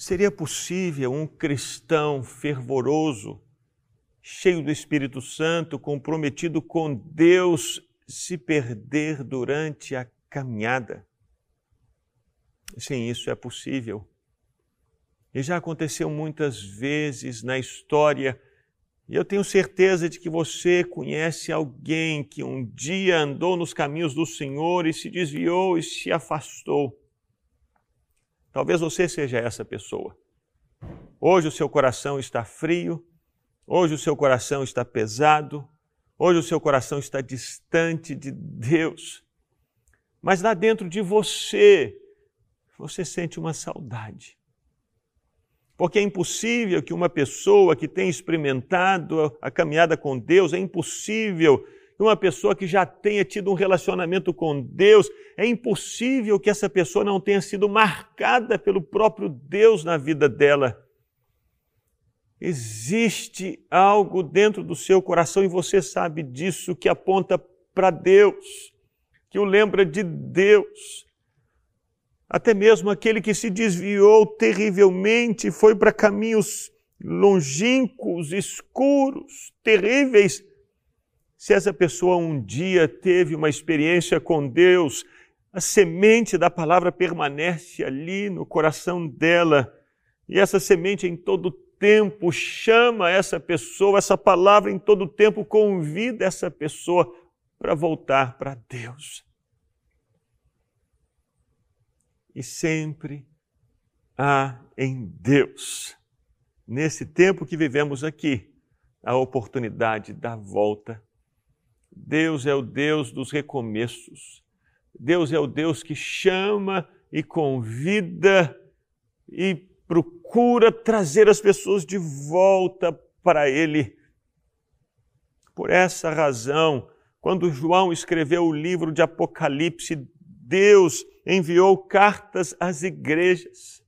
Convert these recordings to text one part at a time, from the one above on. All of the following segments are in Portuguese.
Seria possível um cristão fervoroso, cheio do Espírito Santo, comprometido com Deus, se perder durante a caminhada? Sim, isso é possível. E já aconteceu muitas vezes na história, e eu tenho certeza de que você conhece alguém que um dia andou nos caminhos do Senhor e se desviou e se afastou. Talvez você seja essa pessoa. Hoje o seu coração está frio, hoje o seu coração está pesado, hoje o seu coração está distante de Deus. Mas lá dentro de você, você sente uma saudade. Porque é impossível que uma pessoa que tem experimentado a caminhada com Deus, é impossível uma pessoa que já tenha tido um relacionamento com Deus, é impossível que essa pessoa não tenha sido marcada pelo próprio Deus na vida dela. Existe algo dentro do seu coração e você sabe disso que aponta para Deus, que o lembra de Deus. Até mesmo aquele que se desviou terrivelmente, foi para caminhos longínquos, escuros, terríveis, se essa pessoa um dia teve uma experiência com Deus, a semente da palavra permanece ali no coração dela, e essa semente em todo tempo chama essa pessoa, essa palavra em todo tempo convida essa pessoa para voltar para Deus. E sempre há em Deus, nesse tempo que vivemos aqui, a oportunidade da volta Deus é o Deus dos recomeços. Deus é o Deus que chama e convida e procura trazer as pessoas de volta para Ele. Por essa razão, quando João escreveu o livro de Apocalipse, Deus enviou cartas às igrejas.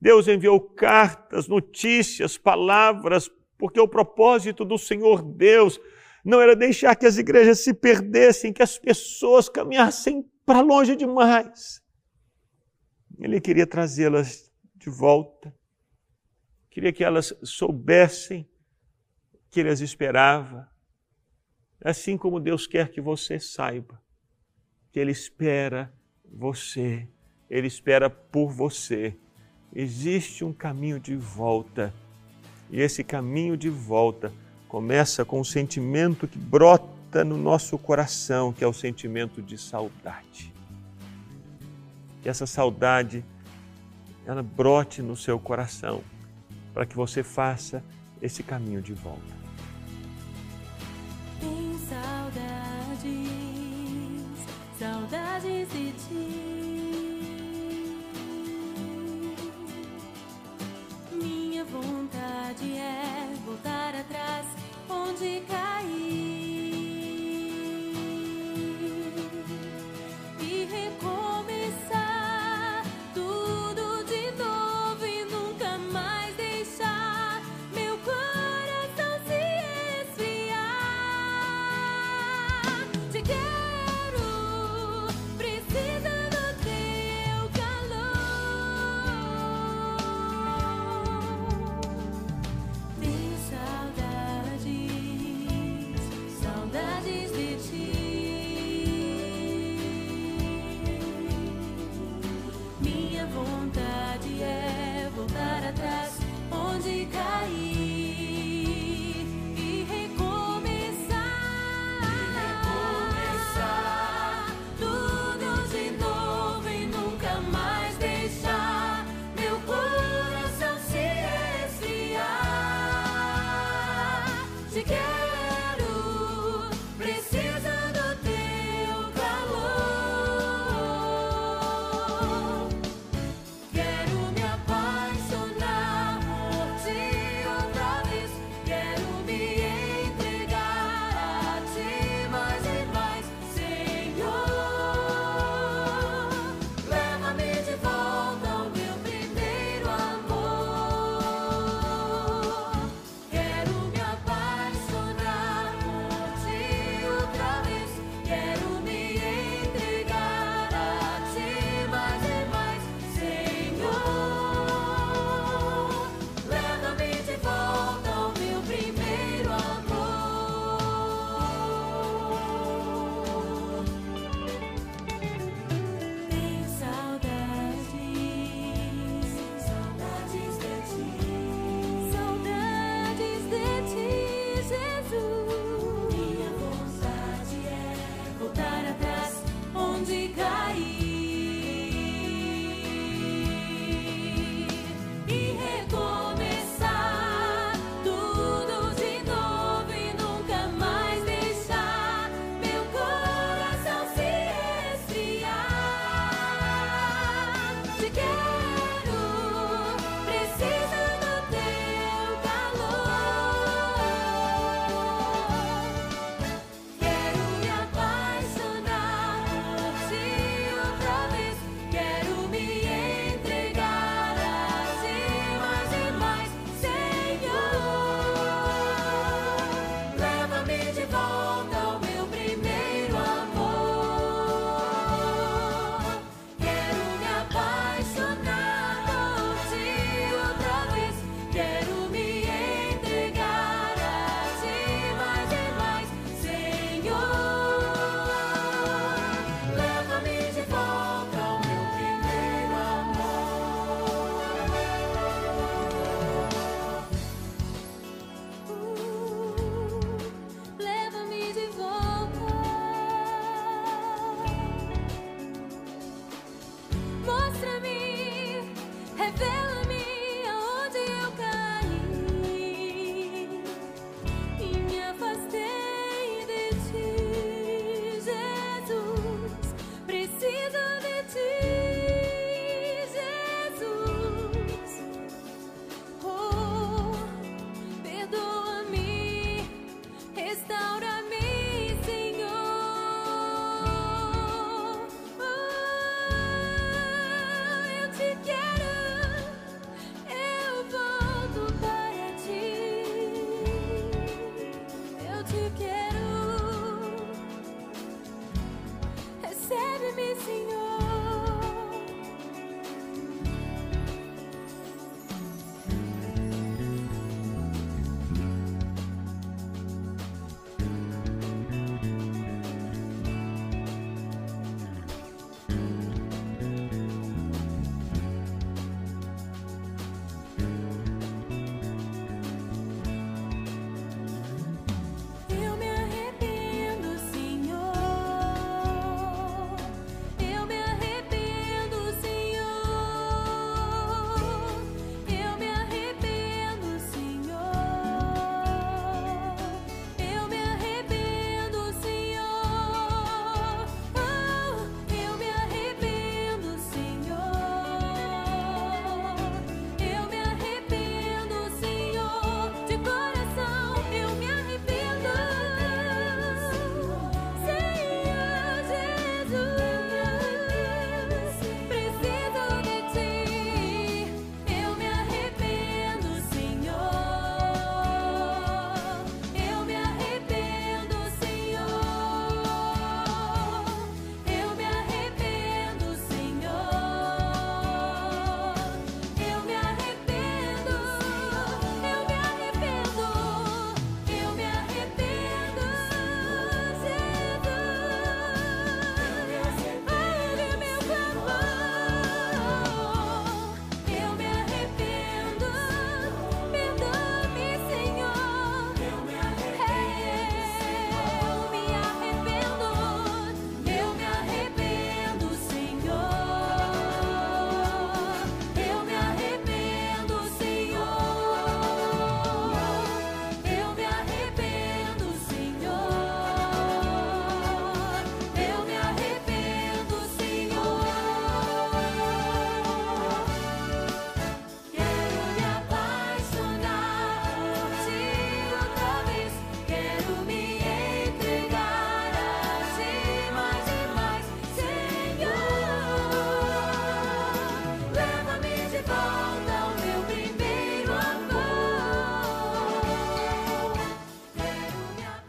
Deus enviou cartas, notícias, palavras, porque o propósito do Senhor Deus não era deixar que as igrejas se perdessem, que as pessoas caminhassem para longe demais. Ele queria trazê-las de volta, queria que elas soubessem que ele as esperava, assim como Deus quer que você saiba que Ele espera você, Ele espera por você. Existe um caminho de volta, e esse caminho de volta começa com um sentimento que brota no nosso coração, que é o sentimento de saudade. Que essa saudade ela brote no seu coração, para que você faça esse caminho de volta. Tem saudades, saudades de ti. Minha vontade é voltar atrás onde caí.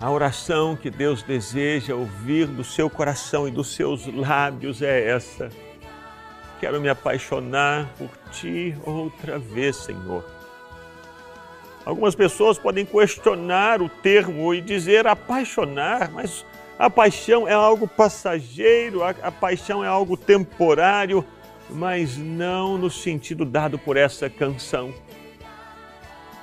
A oração que Deus deseja ouvir do seu coração e dos seus lábios é essa. Quero me apaixonar por ti outra vez, Senhor. Algumas pessoas podem questionar o termo e dizer apaixonar, mas a paixão é algo passageiro, a, a paixão é algo temporário, mas não no sentido dado por essa canção.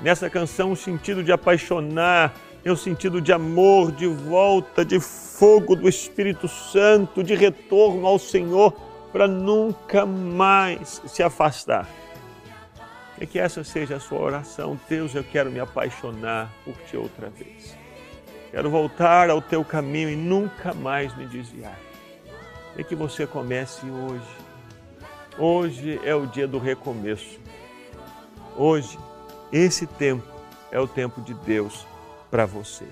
Nessa canção, o sentido de apaixonar é o sentido de amor, de volta, de fogo do Espírito Santo, de retorno ao Senhor para nunca mais se afastar. E que essa seja a sua oração. Deus, eu quero me apaixonar por ti outra vez. Quero voltar ao teu caminho e nunca mais me desviar. E que você comece hoje. Hoje é o dia do recomeço. Hoje, esse tempo é o tempo de Deus para você.